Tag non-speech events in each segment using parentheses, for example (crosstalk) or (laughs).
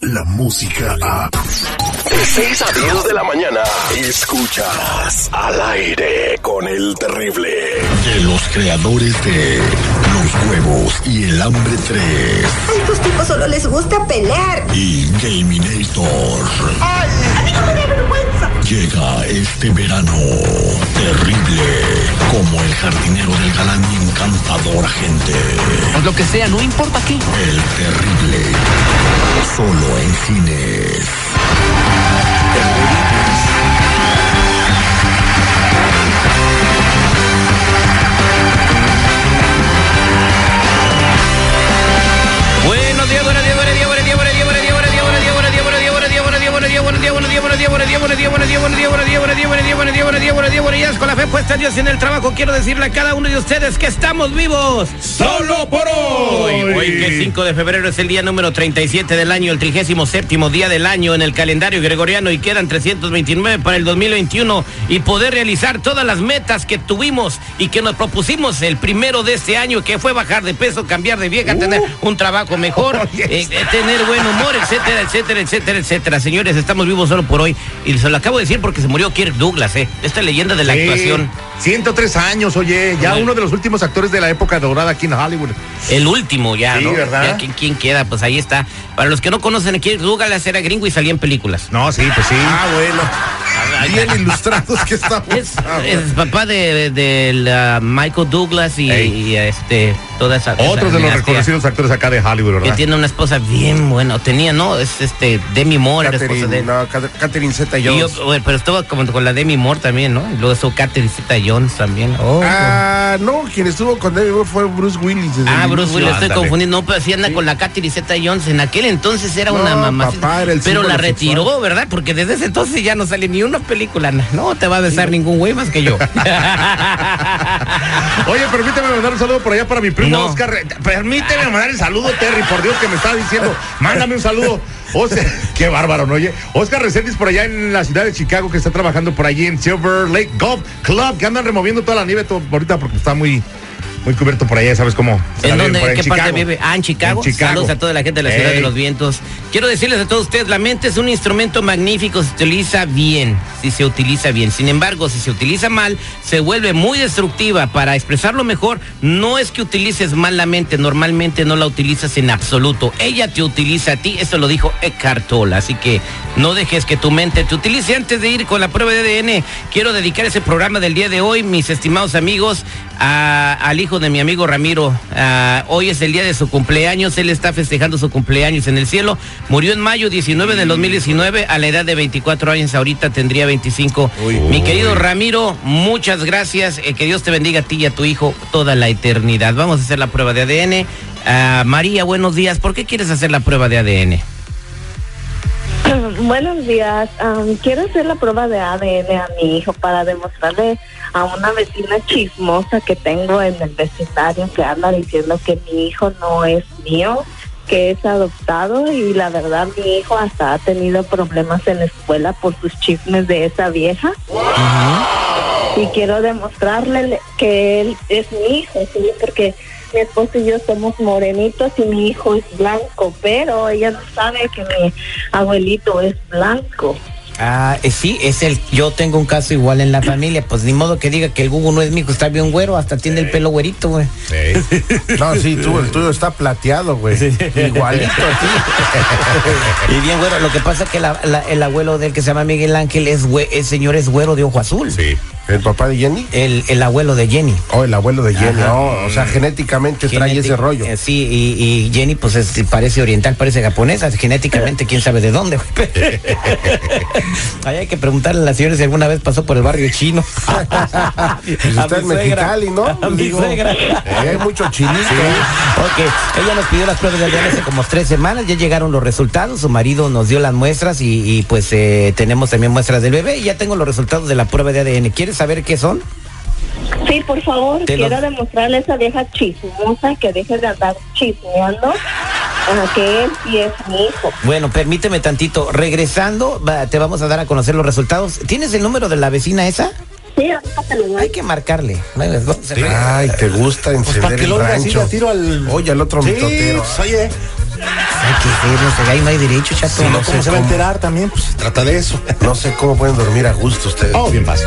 la música a... De 6 a 10 de la mañana, escuchas al aire con el terrible. De los creadores de Los Huevos y el Hambre 3 A estos tipos solo les gusta pelear. y Gaminator. ¡Ay! ¡A mí no me da vergüenza! Llega este verano terrible como el jardinero del galán y encantador agente. Pues lo que sea, no importa qué. El terrible. Solo en cines. Buenos días, buenos días, buenos días, buenos días, buenos días, buenos días, buenos días, buenos días, buenos días, buenos días, buenos días, buenos días, buenos días, buenos días, buenos días, buenos días, con la fe puesta en Dios y en el trabajo, quiero decirle a cada uno de ustedes que estamos vivos Solo por hoy. Hoy que 5 de febrero es el día número 37 del año, el 37 día del año en el calendario gregoriano y quedan 329 para el 2021 y poder realizar todas las metas que tuvimos y que nos propusimos el primero de este año, que fue bajar de peso, cambiar de vieja, tener un trabajo mejor, (laughs) Oh, yes. eh, tener buen humor, etcétera, etcétera, etcétera, etcétera. Señores, estamos vivos solo por hoy y se lo acabo de decir porque se murió Kirk Douglas, eh, esta leyenda de la Sí, actuación. 103 años, oye, ya uno de los últimos actores de la época dorada aquí en Hollywood. El último ya, Sí, ¿no? ¿verdad? Ya, ¿quién, quién queda? Pues ahí está. Para los que no conocen a Kirk Douglas era gringo y salía en películas. No, sí, pues sí. Ah, bueno. Bien ilustrados que estamos. (laughs) Es, es papá de, de- de la Michael Douglas y, y, este toda esa esa Otros de los reconocidos actores acá de Hollywood, que ¿verdad? tiene una esposa bien buena, tenía, ¿no? Es este Demi Moore, era esposa de Catherine, no, Cat- Catherine Zeta Y yo, Jones. pero estuvo como con la Demi Moore también, ¿no? Y luego estuvo Catherine Zeta Jones también. Oh, Ah, no, quien estuvo con David Moore fue Bruce Willis. desde Ah, el Bruce. Willis, estoy confundiendo. No, pero sí anda con la Catherine Zeta Jones. En aquel entonces era No, una mamá. pero la retiró. ¿verdad? Porque desde ese entonces ya no sale ni una película. No te va a besar ningún güey más que yo. (laughs) Oye, permíteme mandar un saludo por allá para mi primo No. Oscar. Permíteme mandar el saludo, Terry, por Dios que me está diciendo. Mándame un saludo. O sea, (laughs) qué bárbaro, ¿no? Oye, Oscar Reséndiz por allá en la ciudad de Chicago que está trabajando por allí en Silver Lake Golf Club, que andan removiendo toda la nieve ahorita porque está muy, muy cubierto por allá, ¿sabes cómo? se ¿En dónde? ¿En qué parte vive? Ah, en Chicago. En Chicago. Saludos a toda la gente de la ciudad de los vientos. Quiero decirles a todos ustedes, la mente es un instrumento magnífico se utiliza bien, si se utiliza bien. Sin embargo, si se utiliza mal, se vuelve muy destructiva. Para expresarlo mejor, no es que utilices mal la mente, normalmente no la utilizas en absoluto. Ella te utiliza a ti, eso lo dijo Eckhart Tolle. Así que no dejes que tu mente te utilice. Antes de ir con la prueba de ADN, quiero dedicar ese programa del día de hoy, mis estimados amigos, a- al hijo de mi amigo Ramiro. Hoy es el día de su cumpleaños, él está festejando su cumpleaños en el cielo. Murió en mayo 19 del 2019 a la edad de 24 años, ahorita tendría 25. Mi querido Ramiro, muchas gracias, eh, que Dios te bendiga a ti y a tu hijo toda la eternidad. Vamos a hacer la prueba de ADN. Ah, María, buenos días. ¿Por qué quieres hacer la prueba de ADN? Buenos días. Am, quiero hacer la prueba de ADN a mi hijo para demostrarle a una vecina chismosa que tengo en el vecindario que anda diciendo que mi hijo no es mío, que es adoptado y la verdad mi hijo hasta ha tenido problemas en la escuela por sus chismes de esa vieja. Y quiero demostrarle que él es mi hijo, ¿sí? porque mi esposo y yo somos morenitos y mi hijo es blanco, pero ella no sabe que mi abuelito es blanco. Ah, eh, sí, es el. Yo tengo un caso igual en la familia. Pues ni modo que diga que el Google no es mi hijo, está bien güero, hasta tiene el pelo güerito, güey. Sí. No, sí, tú, el tuyo está plateado, güey. Igualito, sí. (laughs) Y bien güero. Lo que pasa es que la- la- el abuelo del que se llama Miguel Ángel es güe- el señor es güero de ojo azul. Sí. ¿El papá de Jenny? El, el abuelo de Jenny. O el abuelo de Jenny. No, o sea, genéticamente trae Genétic- ese rollo. eh, sí, y, y Jenny, pues es- parece oriental, parece japonesa, genéticamente, quién sabe de dónde. (laughs) Ahí hay que preguntarle a la señora si alguna vez pasó por el barrio chino. Pues A está en. Mexicali, ¿no? A mi Digo, suegra. eh, hay mucho chinito. Ok, ella nos pidió las pruebas de ADN hace como tres semanas, ya llegaron los resultados, su marido nos dio las muestras y, y, pues eh, tenemos también muestras del bebé y ya tengo los resultados de la prueba de ADN. ¿Quieres saber qué son? Sí, por favor, Te lo- quiero demostrarle a esa vieja chismosa que deje de andar chismeando a que él sí es mi hijo. Bueno, permíteme tantito. Regresando, te vamos a dar a conocer los resultados. ¿Tienes el número de la vecina esa? Sí, ahorita te lo doy. Hay que marcarle. Ay, te gusta encender para que el así rancho. de a tiro al- Oye, al otro Sí, mitotero. pues, oye. Ay, qué feo, no sé, ahí no hay derecho, chato. no sé, se va a enterar también, pues se trata de eso. No sé cómo pueden dormir a gusto ustedes. Oh, bien fácil.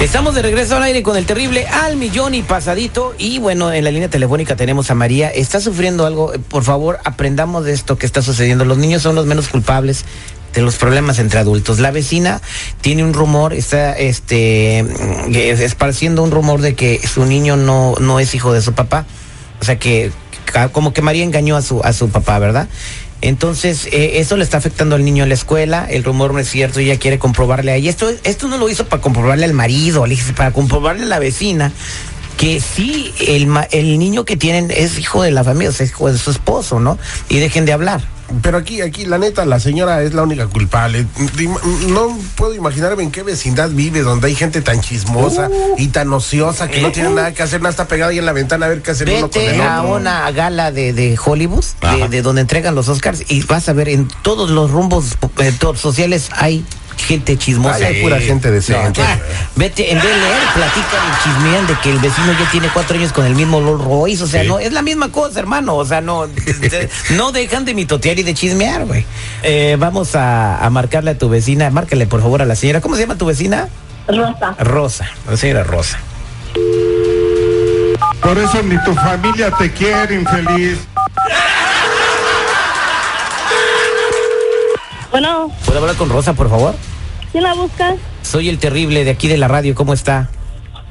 Estamos de regreso al aire con el terrible al millón y pasadito. Y bueno, en la línea telefónica tenemos a María. Está sufriendo algo. Por favor, aprendamos de esto que está sucediendo. Los niños son los menos culpables de los problemas entre adultos. La vecina tiene un rumor, está este esparciendo un rumor de que su niño no, no es hijo de su papá. O sea que como que María engañó a su, a su papá, ¿verdad? Entonces, eh, eso le está afectando al niño en la escuela, el rumor no es cierto, ella quiere comprobarle ahí. Esto, esto no lo hizo para comprobarle al marido, para comprobarle a la vecina que sí, el, el niño que tienen es hijo de la familia, o es hijo de su esposo, ¿no? Y dejen de hablar. Pero aquí, aquí, la neta, la señora es la única culpable. No puedo imaginarme en qué vecindad vive, donde hay gente tan chismosa y tan ociosa que no tiene nada que hacer, nada está pegada ahí en la ventana a ver qué hacer uno con Vete a una gala de, de Hollywood, de, donde entregan los Oscars, y vas a ver en todos los rumbos eh, sociales hay gente chismosa. Ay, hay pura gente decente. Ah, Vete, en vez de leer, platican y chismean de que el vecino ya tiene cuatro años con el mismo Rolls Royce. O sea, Sí. no, es la misma cosa, hermano. O sea, no, de- no dejan de mitotear y de chismear, güey. Eh, vamos a, a marcarle a tu vecina. Márcale, por favor, a la señora. ¿Cómo se llama tu vecina? Rosa. Rosa. La señora Rosa. Por eso ni tu familia te quiere, infeliz. Bueno, ¿Puedo hablar con Rosa, por favor? ¿quién la buscas? Soy el terrible de aquí de la radio. ¿Cómo está?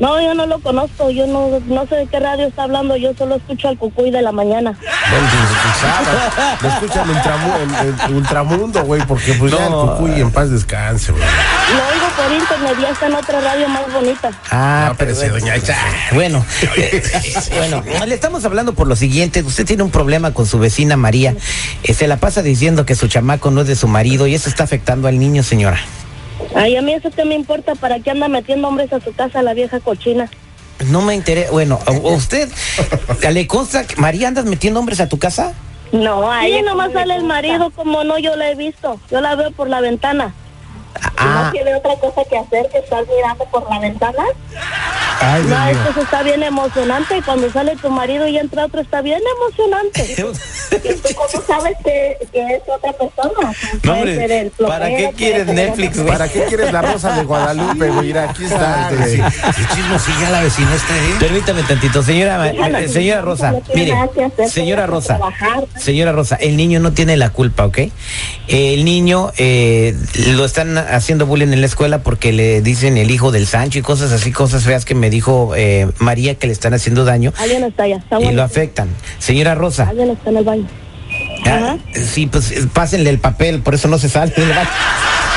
No, yo no lo conozco, yo no, no sé de qué radio está hablando, yo solo escucho al cucuy de la mañana. Bueno, pues, Lo escuchan en, ultramu- en- en ultramundo, güey, porque pues ya el cucuy en paz descanse, güey. Lo oigo por internet, ya está en otra radio más bonita. Ah, No, pero sí, doña. Bueno, (laughs) bueno, le estamos hablando por lo siguiente. Usted tiene un problema con su vecina María. Eh, se la pasa diciendo que su chamaco no es de su marido y eso está afectando al niño, señora. Ay, a mí eso qué me importa, ¿para qué anda metiendo hombres a su casa la vieja cochina? No me interesa. Bueno, ¿a usted (laughs) le consta que María andas metiendo hombres a tu casa? No, ahí nomás sale el marido, como no, yo la he visto, yo la veo por la ventana. Ah, tiene otra cosa que hacer que estar mirando por la ventana? Ay, No, esto está bien emocionante y cuando sale tu marido y entra otro está bien emocionante. (laughs) ¿Tú cómo sabes que, que es otra persona? No, hombre, ¿para qué quieres Netflix? ¿Para qué quieres la rosa de Guadalupe? Mira, aquí está. este, chismosilla la vecina está, ¿eh? Permítame tantito, señora, eh, señora Rosa, mire, señora Rosa, señora Rosa, el niño no tiene la culpa, ¿ok? El niño eh, lo están haciendo bullying en la escuela porque le dicen el hijo del Sancho y cosas así, cosas feas que me dijo eh, María que le están haciendo daño Alguien está allá, está y lo afectan. Señora Rosa, Alguien está en el baño. Ah, sí, pues eh, pásenle el papel, por eso no se sale del baño.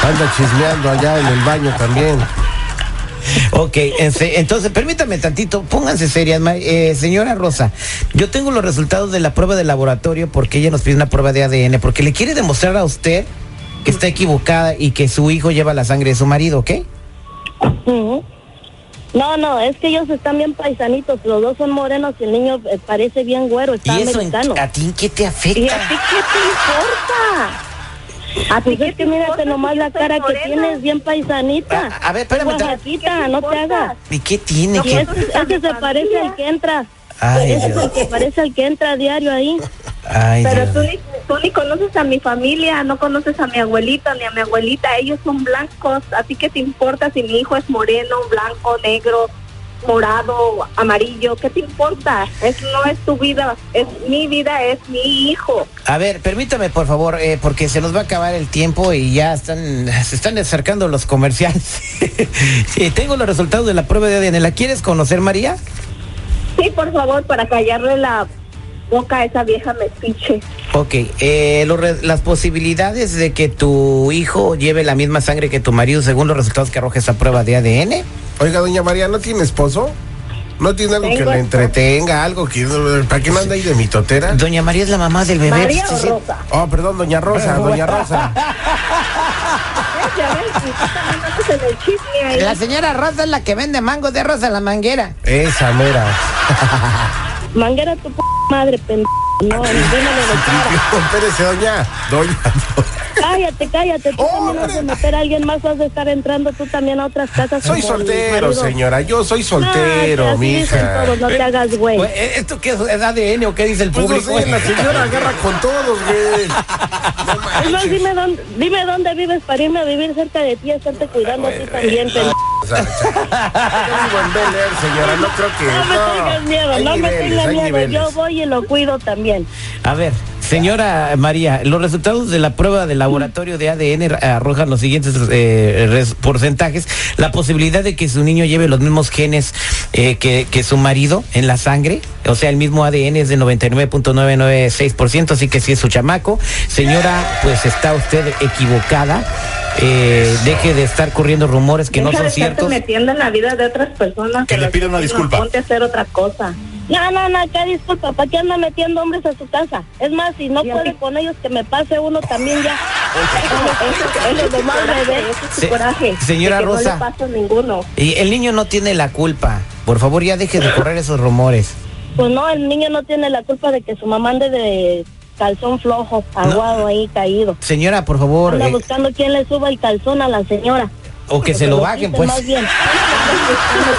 Anda chismeando allá en el baño también. Ok, entonces permítame tantito, pónganse serias, eh, señora Rosa. Yo tengo los resultados de la prueba de laboratorio porque ella nos pide una prueba de ADN, porque le quiere demostrar a usted que está equivocada y que su hijo lleva la sangre de su marido, ¿ok? No, no, es que ellos están bien paisanitos, los dos son morenos y el niño eh, parece bien güero, está ¿Y eso americano. a ti en qué te ¿Y afecta? a ti qué te importa? A ti es que mírate nomás la cara que tienes bien paisanita. A- a ver, espérame, Oaxaquita, no te hagas. ¿Y qué tiene Y que...? ese, ese se parece al que entra. Ay, es Dios. el que parece al que entra a diario ahí. Ay, Pero Dios. tú ni, tú ni conoces a mi familia, no conoces a mi abuelita ni a mi abuelita, ellos son blancos. ¿A ti qué te importa si mi hijo es moreno, blanco, negro, morado, amarillo? ¿Qué te importa? Es, no es tu vida, es mi vida, es mi hijo. A ver, permítame por favor, eh, porque se nos va a acabar el tiempo y ya están, se están acercando los comerciales. (laughs) sí, tengo los resultados de la prueba de ADN. ¿La quieres conocer, María? Sí, por favor, para callarle la boca a esa vieja mestiche. Ok, eh, re- las posibilidades de que tu hijo lleve la misma sangre que tu marido según los resultados que arroja esa prueba de ADN. Oiga, doña María, ¿no tiene esposo? ¿No tiene algo que le entretenga, algo que... ¿Para qué no anda ahí de mitotera? Doña María es la mamá del bebé. María Sí, o. Rosa. Oh, perdón, doña Rosa, doña Rosa. (laughs) ves, ya ves, y tú también andas en el chisme ahí. La señora Rosa es la que vende mangos de Rosa la manguera. Esa mera. Manguera tu p madre, pendejo. No, de (laughs) cara. Espérese, doña. Doña. Cállate, cállate. Tú también vas a meter a alguien más, vas a estar entrando tú también a otras casas. Soy soltero, señora. Yo soy soltero, mija. todos, no te hagas güey. Pues, ¿eh, ¿Esto qué es? ¿Es ADN o qué dice el Pues no público? sé, la señora agarra con todos, güey. (laughs) Dime dónde, dime dónde vives para irme a vivir cerca de ti, estarte cuidando a ti también, pendejo. O sea, yo vivo en Bel Air, señora. No creo que. No me tengas miedo, hay no me tengas miedo. niveles. Yo voy y lo cuido también. A ver, señora María, los resultados de la prueba de laboratorio de ADN arrojan los siguientes eh, res- porcentajes. La posibilidad de que su niño lleve los mismos genes eh, que, que su marido en la sangre, o sea, el mismo ADN es de 99.996%, así que sí es su chamaco. Señora, pues está usted equivocada. Eh, deje de estar corriendo rumores que no son de ciertos. metiendo en la vida de otras personas. Que le las pida una disculpa. Ponte a hacer otra cosa. No, no, no, qué disculpa. ¿Para qué anda metiendo hombres a su casa? Es más, si no puede con ellos, que me pase uno también ya. Eso es lo más bebé. Ese es su Se- coraje. señora que Rosa. No le paso ninguno. Y el niño no tiene la culpa. Por favor, ya deje de correr esos rumores. Pues no, el niño no tiene la culpa de que su mamá ande de calzón flojo, aguado ahí, caído. Señora, por favor, Anda eh, buscando quién le suba el calzón a la señora. o que se lo bajen, quite pues. Más bien.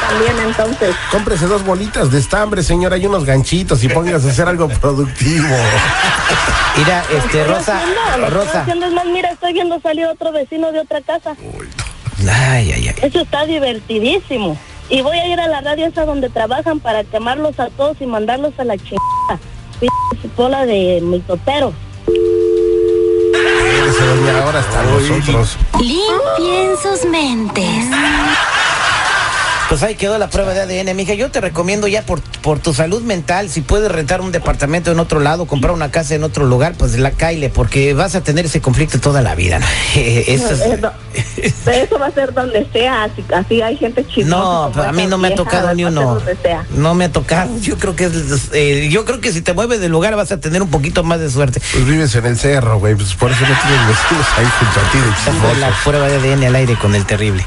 también, entonces. Cómprese dos bolitas de estambre, señora, y unos ganchitos y póngase a hacer algo productivo. (laughs) Mira, este, Rosa, haciendo, lo Rosa. haciendo, es más, mira, estoy viendo salir otro vecino de otra casa. Ay, ay, ay. Eso está divertidísimo. Y voy a ir a la radio esa donde trabajan para quemarlos a todos y mandarlos a la chingada. Pinche Bola de. Espérese, doña, ahora hasta nosotros. Limpien sus mentes. Pues ahí quedó la prueba de ADN, mija. Yo te recomiendo ya por, por tu salud mental, si puedes rentar un departamento en otro lado, comprar una casa en otro lugar, pues la caile, porque vas a tener ese conflicto toda la vida. ¿no? (laughs) Eso es- Eh, no, (laughs) Eso va a ser donde sea, así, así hay gente chismosa. No, como a mí no me ha tocado ni uno. No me ha tocado. Yo creo que es, eh, yo creo que si te mueves del lugar vas a tener un poquito más de suerte. Pues vives en el cerro, güey, pues por eso no tienes vecinos ahí junto a ti de la prueba de ADN al aire con el terrible.